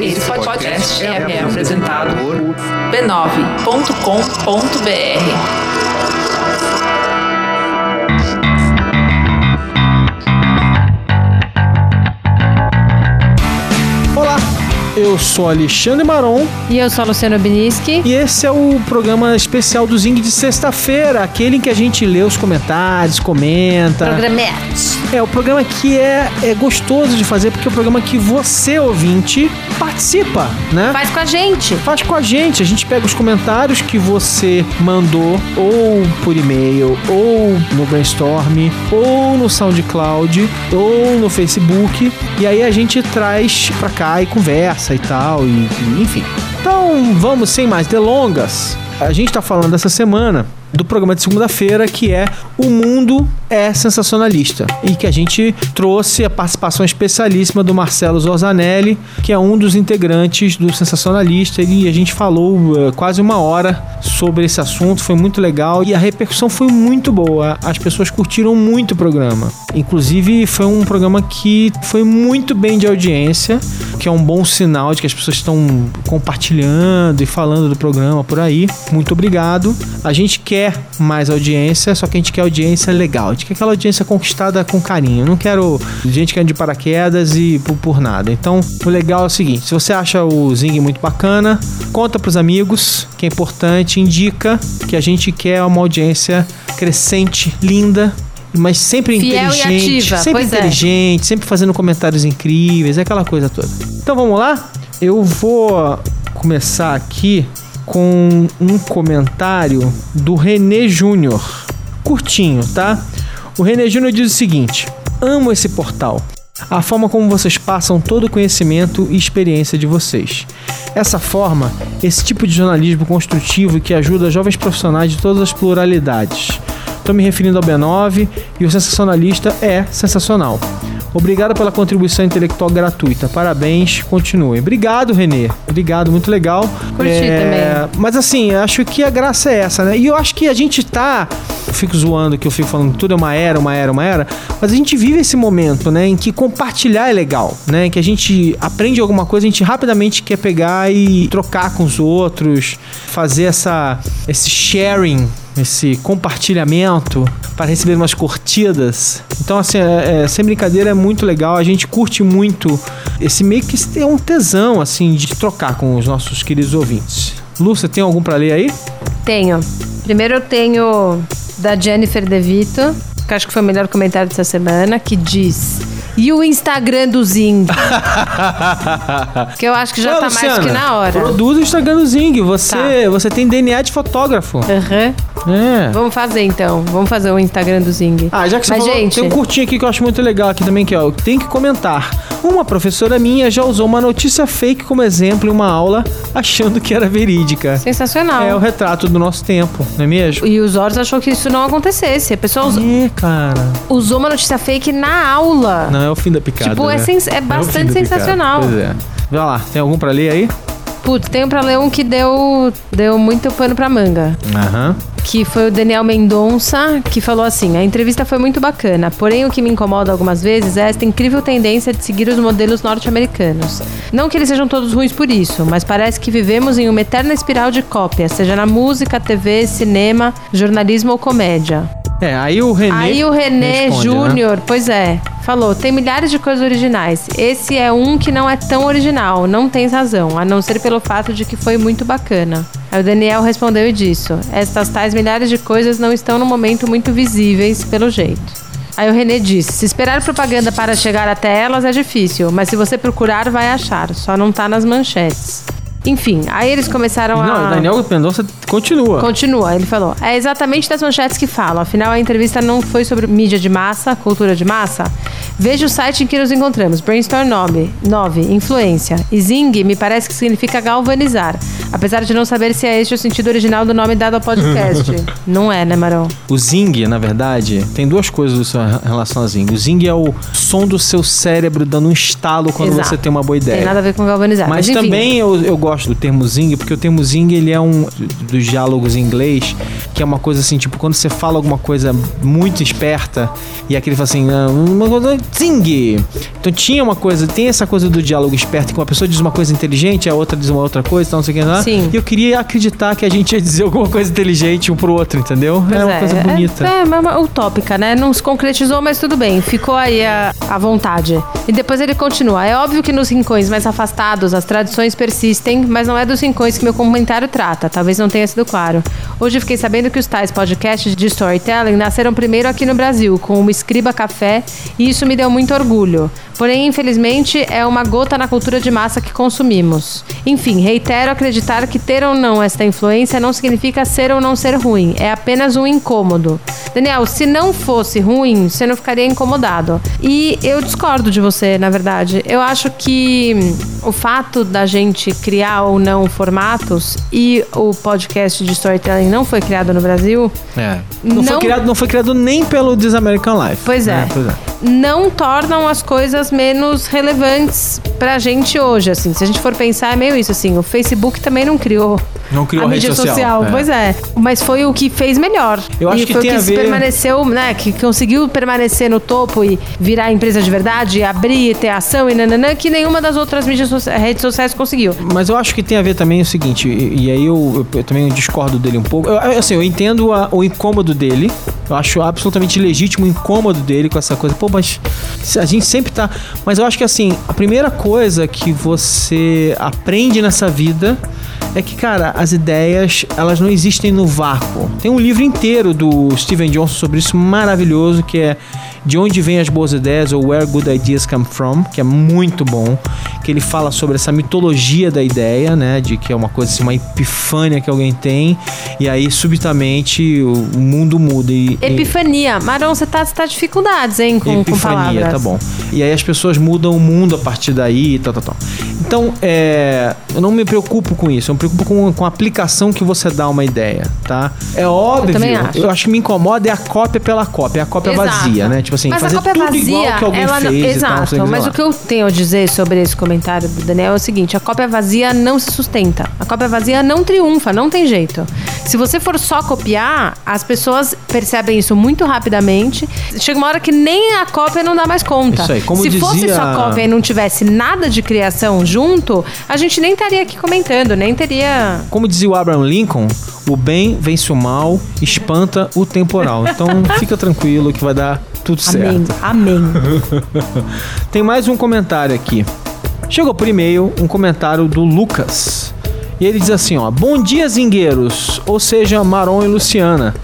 Esse podcast é apresentado por b9.com.br. Olá, eu sou Alexandre Maron E eu sou a Luciana Biniski. e esse é o programa especial do Zing de sexta-feira, aquele em que a gente lê os comentários, comenta. Programete. É o programa que é, é gostoso de fazer porque é o programa que você, ouvinte, participa, né? Faz com a gente. Faz com a gente, a gente pega os comentários que você mandou ou por e-mail, ou no Brainstorm, ou no SoundCloud, ou no Facebook, e aí a gente traz pra cá e conversa e tal, e, e enfim. Então vamos sem mais delongas. A gente tá falando essa semana do programa de segunda-feira que é O Mundo é Sensacionalista e que a gente trouxe a participação especialíssima do Marcelo Zorzanelli, que é um dos integrantes do Sensacionalista e a gente falou eh, quase uma hora sobre esse assunto, foi muito legal e a repercussão foi muito boa. As pessoas curtiram muito o programa. Inclusive foi um programa que foi muito bem de audiência, que é um bom sinal de que as pessoas estão compartilhando e falando do programa por aí. Muito obrigado. A gente quer mais audiência, só que a gente quer audiência legal. A gente quer aquela audiência conquistada com carinho. Eu não quero gente caindo de paraquedas e por, por nada. Então, o legal é o seguinte: se você acha o Zing muito bacana, conta pros amigos, que é importante, indica que a gente quer uma audiência crescente, linda. Mas sempre Fiel inteligente, sempre pois é. inteligente, sempre fazendo comentários incríveis, é aquela coisa toda. Então vamos lá? Eu vou começar aqui com um comentário do René Júnior. Curtinho, tá? O René Júnior diz o seguinte: Amo esse portal. A forma como vocês passam todo o conhecimento e experiência de vocês. Essa forma, esse tipo de jornalismo construtivo que ajuda jovens profissionais de todas as pluralidades. Estou me referindo ao B9 e o sensacionalista é sensacional. Obrigado pela contribuição intelectual gratuita. Parabéns, continuem. Obrigado, Renê. Obrigado, muito legal. Curti também. Mas assim, acho que a graça é essa, né? E eu acho que a gente tá. Eu fico zoando que eu fico falando tudo é uma era, uma era, uma era. Mas a gente vive esse momento, né? Em que compartilhar é legal, né? Em que a gente aprende alguma coisa, a gente rapidamente quer pegar e trocar com os outros, fazer essa, esse sharing esse compartilhamento para receber umas curtidas. Então, assim, é, é, sem brincadeira, é muito legal. A gente curte muito esse meio que é um tesão, assim, de trocar com os nossos queridos ouvintes. Você tem algum para ler aí? Tenho. Primeiro eu tenho da Jennifer DeVito, que acho que foi o melhor comentário dessa semana, que diz. E o Instagram do Zing? que eu acho que já Ô, tá mais Luciana, que na hora. Produz o Instagram do Zing. Você, você tem DNA de fotógrafo. Aham. É. Vamos fazer então. Vamos fazer o Instagram do Zing. Ah, já que você Mas, falou, gente, tem um curtinho aqui que eu acho muito legal aqui também, que ó, tem que comentar. Uma professora minha já usou uma notícia fake como exemplo em uma aula, achando que era verídica. sensacional. É o retrato do nosso tempo, não é mesmo? E os Horus achou que isso não acontecesse. A pessoa us- É, cara. usou uma notícia fake na aula. Não, é o fim da picada. Tipo, é né? é o bastante picada. sensacional. Pois é. Vai lá, tem algum pra ler aí? Putz, tenho pra ler um que deu, deu muito pano pra manga. Aham. Que foi o Daniel Mendonça, que falou assim: a entrevista foi muito bacana, porém o que me incomoda algumas vezes é esta incrível tendência de seguir os modelos norte-americanos. Não que eles sejam todos ruins por isso, mas parece que vivemos em uma eterna espiral de cópia, seja na música, TV, cinema, jornalismo ou comédia. É, aí o René. Aí o René né? Júnior, pois é, falou: tem milhares de coisas originais. Esse é um que não é tão original, não tens razão, a não ser pelo fato de que foi muito bacana. Aí o Daniel respondeu e disse: estas tais milhares de coisas não estão no momento muito visíveis, pelo jeito. Aí o René disse: se esperar propaganda para chegar até elas é difícil, mas se você procurar, vai achar, só não tá nas manchetes. Enfim, aí eles começaram a. Não, o Daniel Mendonça continua. Continua, ele falou. É exatamente das manchetes que falam. Afinal, a entrevista não foi sobre mídia de massa, cultura de massa. Veja o site em que nos encontramos. Brainstorm 9, 9 influência. E Zing me parece que significa galvanizar. Apesar de não saber se é este o sentido original do nome dado ao podcast. não é, né, Marão? O Zing, na verdade, tem duas coisas em relação ao Zing. O Zing é o som do seu cérebro dando um estalo quando Exato. você tem uma boa ideia. Tem nada a ver com galvanizar. Mas, Mas, também eu, eu gosto do termo zing, porque o termo zing ele é um dos diálogos em inglês, que é uma coisa assim, tipo, quando você fala alguma coisa muito esperta, e aquele fala assim, "Ah, uma coisa zing. Então tinha uma coisa, tem essa coisa do diálogo esperto, que uma pessoa diz uma coisa inteligente, a outra diz uma outra coisa, tal, não sei o que lá. Sim. E eu queria acreditar que a gente ia dizer alguma coisa inteligente um pro outro, entendeu? Pois é uma coisa bonita. É, é uma utópica, né? Não se concretizou, mas tudo bem. Ficou aí a, a vontade. E depois ele continua. É óbvio que nos rincões mais afastados as tradições persistem, mas não é dos rincões que meu comentário trata. Talvez não tenha sido claro. Hoje fiquei sabendo que os tais podcasts de storytelling nasceram primeiro aqui no Brasil, com o Escriba Café, e isso me deu muito orgulho. Porém, infelizmente, é uma gota na cultura de massa que consumimos. Enfim, reitero acreditar que ter ou não esta influência não significa ser ou não ser ruim, é apenas um incômodo. Daniel, se não fosse ruim, você não ficaria incomodado. E eu discordo de você, na verdade. Eu acho que o fato da gente criar ou não formatos e o podcast de storytelling não foi criado no Brasil, É. Não, Não- Foi criado, não foi criado nem pelo This American Life. Pois é. né? Pois é. Não tornam as coisas menos relevantes pra gente hoje, assim. Se a gente for pensar, é meio isso, assim. O Facebook também não criou Não criou a a rede mídia social, é. Pois é. Mas foi o que fez melhor. Eu acho e que foi tem o que a ver- permaneceu, né? Que conseguiu permanecer no topo e virar empresa de verdade, abrir, e ter ação e nananã, que nenhuma das outras mídias socia- redes sociais conseguiu. Mas eu acho que tem a ver também o seguinte, e, e aí eu, eu- eu também discordo dele um pouco. Eu, assim, eu entendo a- o incômodo dele. Eu acho absolutamente legítimo o incômodo dele com essa coisa. Pô, mas a gente sempre tá. Mas eu acho que assim, a primeira coisa que você aprende nessa vida é que, cara, as ideias, elas não existem no vácuo. Tem um livro inteiro do Steven Johnson sobre isso, maravilhoso, que é De Onde Vêm as Boas Ideias, ou Where Good Ideas Come From, que é muito bom, que ele fala sobre essa mitologia da ideia, né, de que é uma coisa assim, uma epifânia que alguém tem, e aí, subitamente, o mundo muda. E, Epifania. Marão, você tá, você tá dificuldades, hein, com, com Epifania, palavras. tá bom. E aí as pessoas mudam o mundo a partir daí e tal, tal, tal. Então, é, eu não me preocupo com isso. Eu me preocupo com, com a aplicação que você dá a uma ideia, tá? É óbvio. também acho. que me incomoda é a cópia pela cópia. É a cópia Exato. vazia, né? Tipo assim, mas a fazer cópia tudo vazia, igual que alguém ela fez tal. Exato. sei mas lá. o que eu tenho a dizer sobre esse comentário do Daniel é o seguinte: a cópia vazia não se sustenta. A cópia vazia não triunfa, não tem jeito. Se você for só copiar, as pessoas percebem isso muito rapidamente. Chega uma hora que nem a cópia não dá mais conta. Isso aí, como Se fosse dizia- só cópia e não tivesse nada de criação junto, a gente nem estaria aqui comentando, nem teria. Como dizia o Abraham Lincoln, o bem vence o mal, espanta o temporal. Então fica tranquilo que vai dar tudo certo. Amém. Amém. Tem mais um comentário aqui. Chegou por e-mail um comentário do Lucas. E ele diz assim, ó: "Bom dia, zingueiros, ou seja, Maron e Luciana.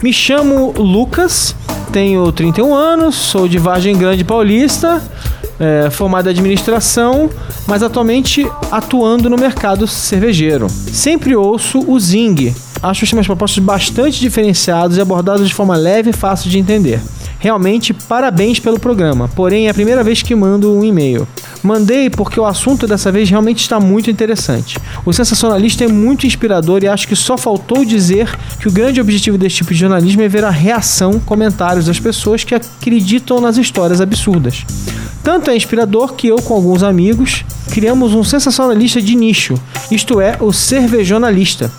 Me chamo Lucas, tenho 31 anos, sou de Vargem Grande Paulista, é, formado em administração, mas atualmente atuando no mercado cervejeiro. Sempre ouço o Zing. Acho os temas propostos bastante diferenciados e abordados de forma leve e fácil de entender. Realmente, parabéns pelo programa. Porém, é a primeira vez que mando um e-mail. Mandei porque o assunto dessa vez realmente está muito interessante. O sensacionalista é muito inspirador e acho que só faltou dizer que o grande objetivo desse tipo de jornalismo é ver a reação, comentários das pessoas que acreditam nas histórias absurdas. Tanto é inspirador que eu, com alguns amigos, criamos um sensacionalista de nicho, isto é, o cervejonalista,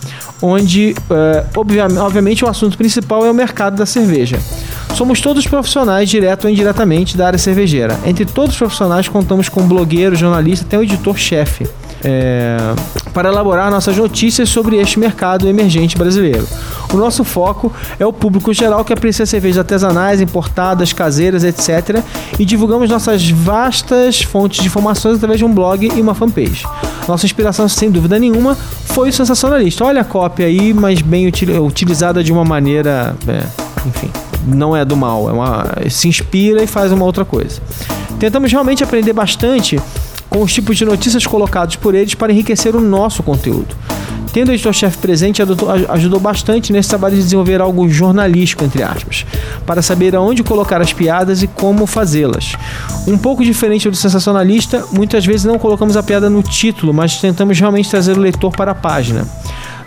onde, eh, obvia- obviamente, o assunto principal é o mercado da cerveja. Somos todos profissionais, direto ou indiretamente, da área cervejeira. Entre todos os profissionais, contamos com blogueiro, jornalista, até o editor-chefe. é, para elaborar nossas notícias sobre este mercado emergente brasileiro. O nosso foco é o público geral que aprecia cervejas artesanais, importadas, caseiras, etc. E divulgamos nossas vastas fontes de informações através de um blog e uma fanpage. Nossa inspiração, sem dúvida nenhuma, foi o sensacionalista. Olha a cópia aí, mas bem util- utilizada de uma maneira, é, enfim, não é do mal, é uma, se inspira e faz uma outra coisa. Tentamos realmente aprender bastante com os tipos de notícias colocados por eles para enriquecer o nosso conteúdo. Tendo o editor-chefe presente, ajudou bastante nesse trabalho de desenvolver algo jornalístico, entre aspas, para saber aonde colocar as piadas e como fazê-las. Um pouco diferente do sensacionalista, muitas vezes não colocamos a piada no título, mas tentamos realmente trazer o leitor para a página.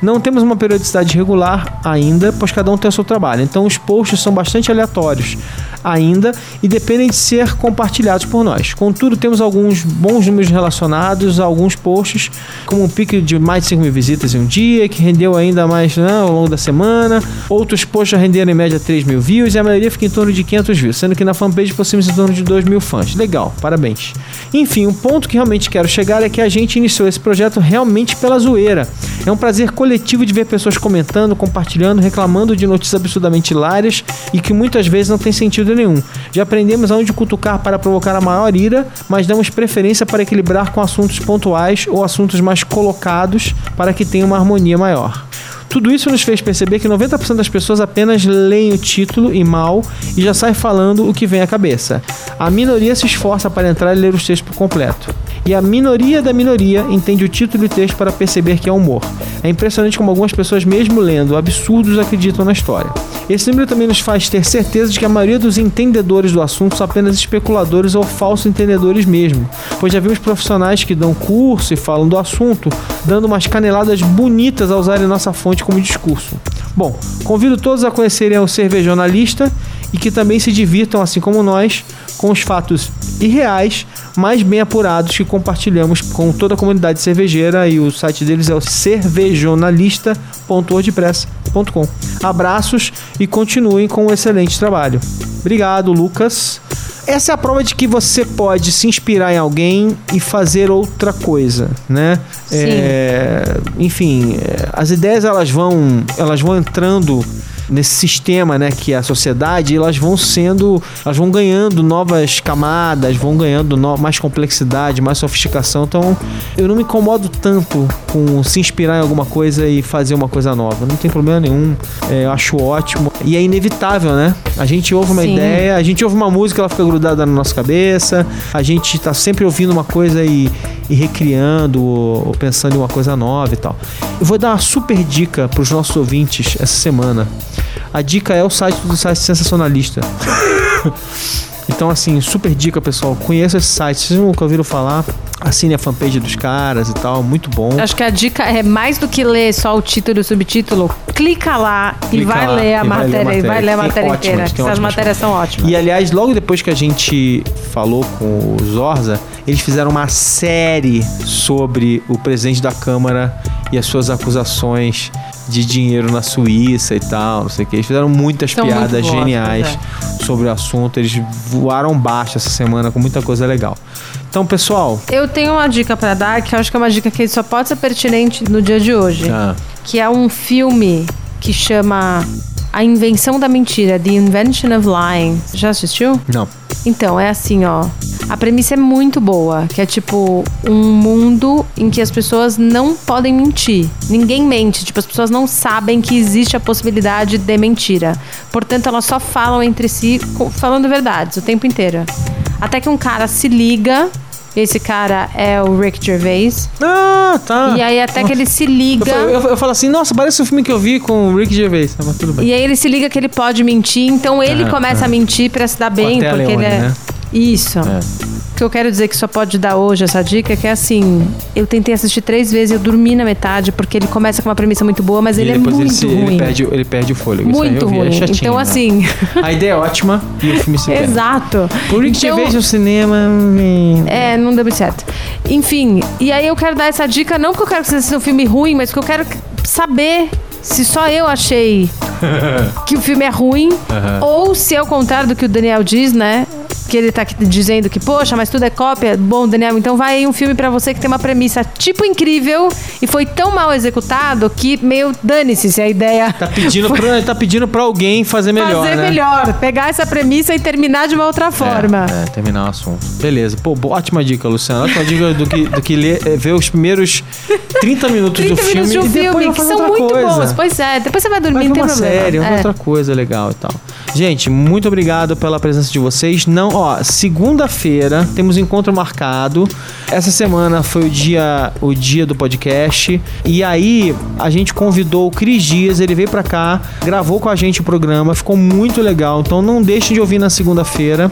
Não temos uma periodicidade regular ainda, pois cada um tem o seu trabalho, então os posts são bastante aleatórios. Ainda e dependem de ser compartilhados por nós. Contudo, temos alguns bons números relacionados a alguns posts, como um pico de mais de 5 mil visitas em um dia, que rendeu ainda mais né, ao longo da semana. Outros posts já renderam em média 3 mil views e a maioria fica em torno de 500 views, sendo que na fanpage possuímos em torno de 2 mil fãs. Legal, parabéns. Enfim, um ponto que realmente quero chegar é que a gente iniciou esse projeto realmente pela zoeira. É um prazer coletivo de ver pessoas comentando, compartilhando, reclamando de notícias absurdamente hilárias e que muitas vezes não tem sentido nenhum. Já aprendemos aonde cutucar para provocar a maior ira, mas damos preferência para equilibrar com assuntos pontuais ou assuntos mais colocados para que tenha uma harmonia maior. Tudo isso nos fez perceber que 90% das pessoas apenas leem o título e mal e já sai falando o que vem à cabeça. A minoria se esforça para entrar e ler os textos por completo. E a minoria da minoria entende o título e o texto para perceber que é humor. É impressionante como algumas pessoas, mesmo lendo absurdos, acreditam na história. Esse número também nos faz ter certeza de que a maioria dos entendedores do assunto são apenas especuladores ou falsos entendedores mesmo, pois já vimos profissionais que dão curso e falam do assunto, dando umas caneladas bonitas a usarem nossa fonte como discurso. Bom, convido todos a conhecerem o Cervejonalista e que também se divirtam, assim como nós, com os fatos irreais, mais bem apurados que compartilhamos com toda a comunidade cervejeira e o site deles é o cervejonalista.wordpress.com. Abraços e continuem com o excelente trabalho. Obrigado, Lucas. Essa é a prova de que você pode se inspirar em alguém e fazer outra coisa, né? É, enfim, é, as ideias elas vão, elas vão entrando nesse sistema, né, que é a sociedade, elas vão sendo, elas vão ganhando novas camadas, vão ganhando no, mais complexidade, mais sofisticação. Então, eu não me incomodo tanto com se inspirar em alguma coisa e fazer uma coisa nova. Não tem problema nenhum. É, eu acho ótimo. E é inevitável, né? A gente ouve uma Sim. ideia, a gente ouve uma música, ela fica grudada na nossa cabeça. A gente tá sempre ouvindo uma coisa e, e recriando ou, ou pensando em uma coisa nova e tal. Eu vou dar uma super dica para os nossos ouvintes essa semana. A dica é o site do site sensacionalista. então, assim, super dica, pessoal. Conheça esse site. Vocês nunca ouviram falar? Assine a fanpage dos caras e tal. Muito bom. Acho que a dica é mais do que ler só o título e o subtítulo. Clica lá e Clica vai lá ler a e vai ler a matéria. E vai matéria. ler a Tem matéria ótimas, inteira. Essas ótimas. matérias são ótimas. E aliás, logo depois que a gente falou com o Zorza, eles fizeram uma série sobre o presidente da Câmara e as suas acusações de dinheiro na Suíça e tal, não sei o que. Eles fizeram muitas São piadas boas, geniais pois sobre o assunto. Eles voaram baixo essa semana com muita coisa legal. Então, pessoal, Eu tenho uma dica pra dar, que eu acho que é uma dica que só pode ser pertinente no dia de hoje. ah, Que é um filme que chama A Invenção da Mentira, The Invention of Lying. Já assistiu? não. Então, é assim, ó. A premissa é muito boa, que é tipo um mundo em que as pessoas não podem mentir. Ninguém mente, tipo, as pessoas não sabem que existe a possibilidade de mentira. Portanto, elas só falam entre si falando verdades o tempo inteiro. Até que um cara se liga, esse cara é o Rick Gervais, Ah, tá. e aí até que ele se Eu, liga. falo- eu, eu falo assim, nossa, parece o filme que eu vi com o Rick Gervais. Ah, Mas tudo bem. E aí ele se liga que ele pode mentir, então ele Aham, começa aham. a mentir pra se dar bem, porque ele Leone, é. né? Isso. É. O que eu quero dizer que só pode dar hoje essa dica é que é assim, eu tentei assistir três vezes e eu dormi na metade, porque ele começa com uma premissa muito boa, mas E ele é muito ele, se- ruim. ele perde, ele perde o fôlego. Isso muito vi, é ruim. chatinho, então, né? assim. A ideia é ótima e o filme se perde. Exato. Por Rick Então- Gervais no cinema... hum, É, não deu muito certo. Enfim, e aí eu quero dar essa dica, não porque eu quero que você assista um filme ruim, mas porque eu quero saber se só eu achei que o filme é ruim, ou se é o contrário do que o Daniel diz, né? Que ele tá dizendo que, poxa, mas tudo é cópia. Bom, Daniel, então vai aí um filme pra você que tem uma premissa tipo incrível e foi tão mal executado que meio dane-se se a ideia Tá pedindo, pra, tá pedindo pra alguém fazer melhor, fazer né? melhor, pegar essa premissa e terminar de uma outra forma. É, é, terminar o assunto. Beleza. Pô, ótima dica, Luciano. Ótima dica do que, do que ler, é, ver os primeiros 30 minutos 30 do filme minutos de um filme que são muito coisa. bons. Pois é, depois você vai dormir, Vai não tem uma problema. série, É. outra coisa legal e tal. Gente, muito obrigado pela presença de vocês. Não, ó, segunda-feira temos encontro marcado. Essa semana foi o dia, o dia do podcast. E aí a gente convidou o Cris Dias, ele veio pra cá, gravou com a gente o programa, ficou muito legal. Então não deixem de ouvir na segunda-feira.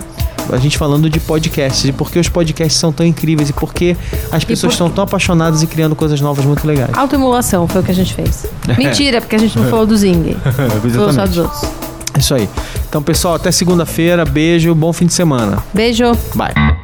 A gente falando de podcasts, e por que os podcasts são tão incríveis e por que as pessoas por- estão tão apaixonadas e criando coisas novas muito legais. Autoemulação foi o que a gente fez. Mentira, porque a gente não falou do Zing. falou só dos outros. É Isso aí. Então, pessoal, até segunda-feira. Beijo, bom fim de semana. Beijo. Bye.